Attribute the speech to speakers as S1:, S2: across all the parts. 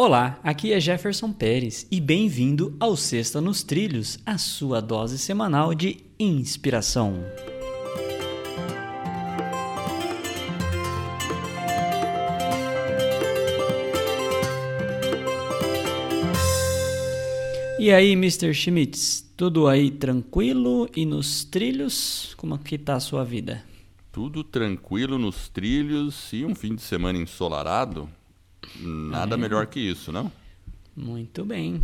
S1: Olá, aqui é Jefferson Pérez e bem-vindo ao Sexta nos Trilhos, a sua dose semanal de inspiração. E aí, Mr. Schmitz, tudo aí tranquilo e nos trilhos? Como é que tá a sua vida?
S2: Tudo tranquilo nos trilhos e um fim de semana ensolarado. Nada é. melhor que isso, não?
S1: Muito bem.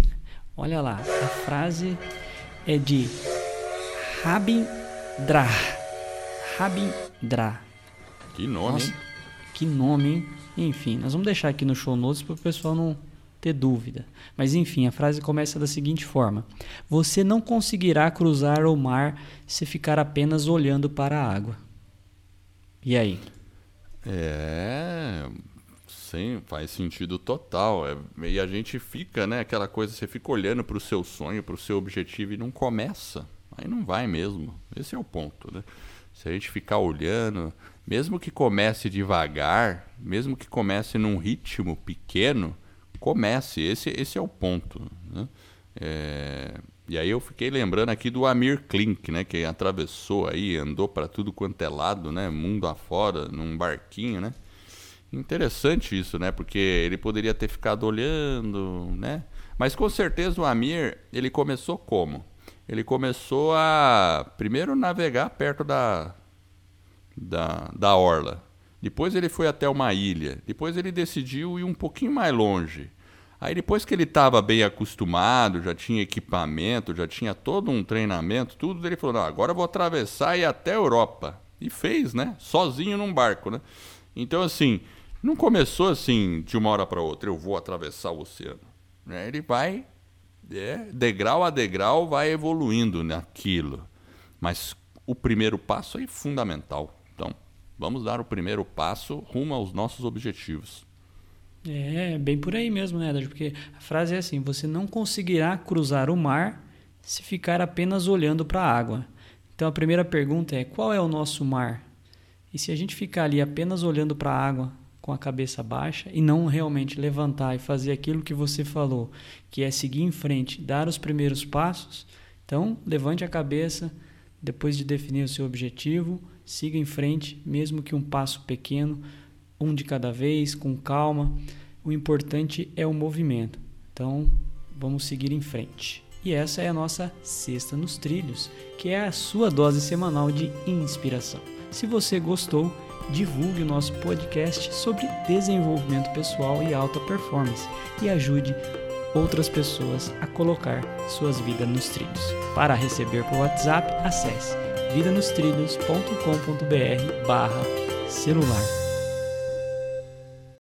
S1: Olha lá, a frase é de Rabindra. Rabindra.
S2: Que nome, Nossa, hein?
S1: Que nome, hein? Enfim, nós vamos deixar aqui no show notes para o pessoal não ter dúvida. Mas enfim, a frase começa da seguinte forma: Você não conseguirá cruzar o mar se ficar apenas olhando para a água. E aí?
S2: É. Sim, faz sentido total. É, e a gente fica, né? Aquela coisa, você fica olhando para o seu sonho, para o seu objetivo e não começa. Aí não vai mesmo. Esse é o ponto, né? Se a gente ficar olhando, mesmo que comece devagar, mesmo que comece num ritmo pequeno, comece. Esse, esse é o ponto. Né? É, e aí eu fiquei lembrando aqui do Amir Klink, né? Que atravessou aí, andou para tudo quanto é lado, né? Mundo afora, num barquinho, né? Interessante isso, né? Porque ele poderia ter ficado olhando, né? Mas com certeza o Amir, ele começou como? Ele começou a primeiro navegar perto da da, da orla. Depois ele foi até uma ilha. Depois ele decidiu ir um pouquinho mais longe. Aí depois que ele estava bem acostumado, já tinha equipamento, já tinha todo um treinamento, tudo, ele falou: Não, agora eu vou atravessar e ir até a Europa. E fez, né? Sozinho num barco, né? Então, assim, não começou assim de uma hora para outra, eu vou atravessar o oceano. Né? Ele vai, é, degrau a degrau, vai evoluindo naquilo. Mas o primeiro passo é fundamental. Então, vamos dar o primeiro passo rumo aos nossos objetivos.
S1: É, bem por aí mesmo, né, Edad? Porque a frase é assim: você não conseguirá cruzar o mar se ficar apenas olhando para a água. Então a primeira pergunta é: qual é o nosso mar? E se a gente ficar ali apenas olhando para a água com a cabeça baixa e não realmente levantar e fazer aquilo que você falou, que é seguir em frente, dar os primeiros passos, então levante a cabeça depois de definir o seu objetivo, siga em frente, mesmo que um passo pequeno um de cada vez, com calma. O importante é o movimento. Então, vamos seguir em frente. E essa é a nossa Sexta nos Trilhos, que é a sua dose semanal de inspiração. Se você gostou, divulgue o nosso podcast sobre desenvolvimento pessoal e alta performance e ajude outras pessoas a colocar suas vidas nos trilhos. Para receber por WhatsApp, acesse vidanostrilhos.com.br barra celular.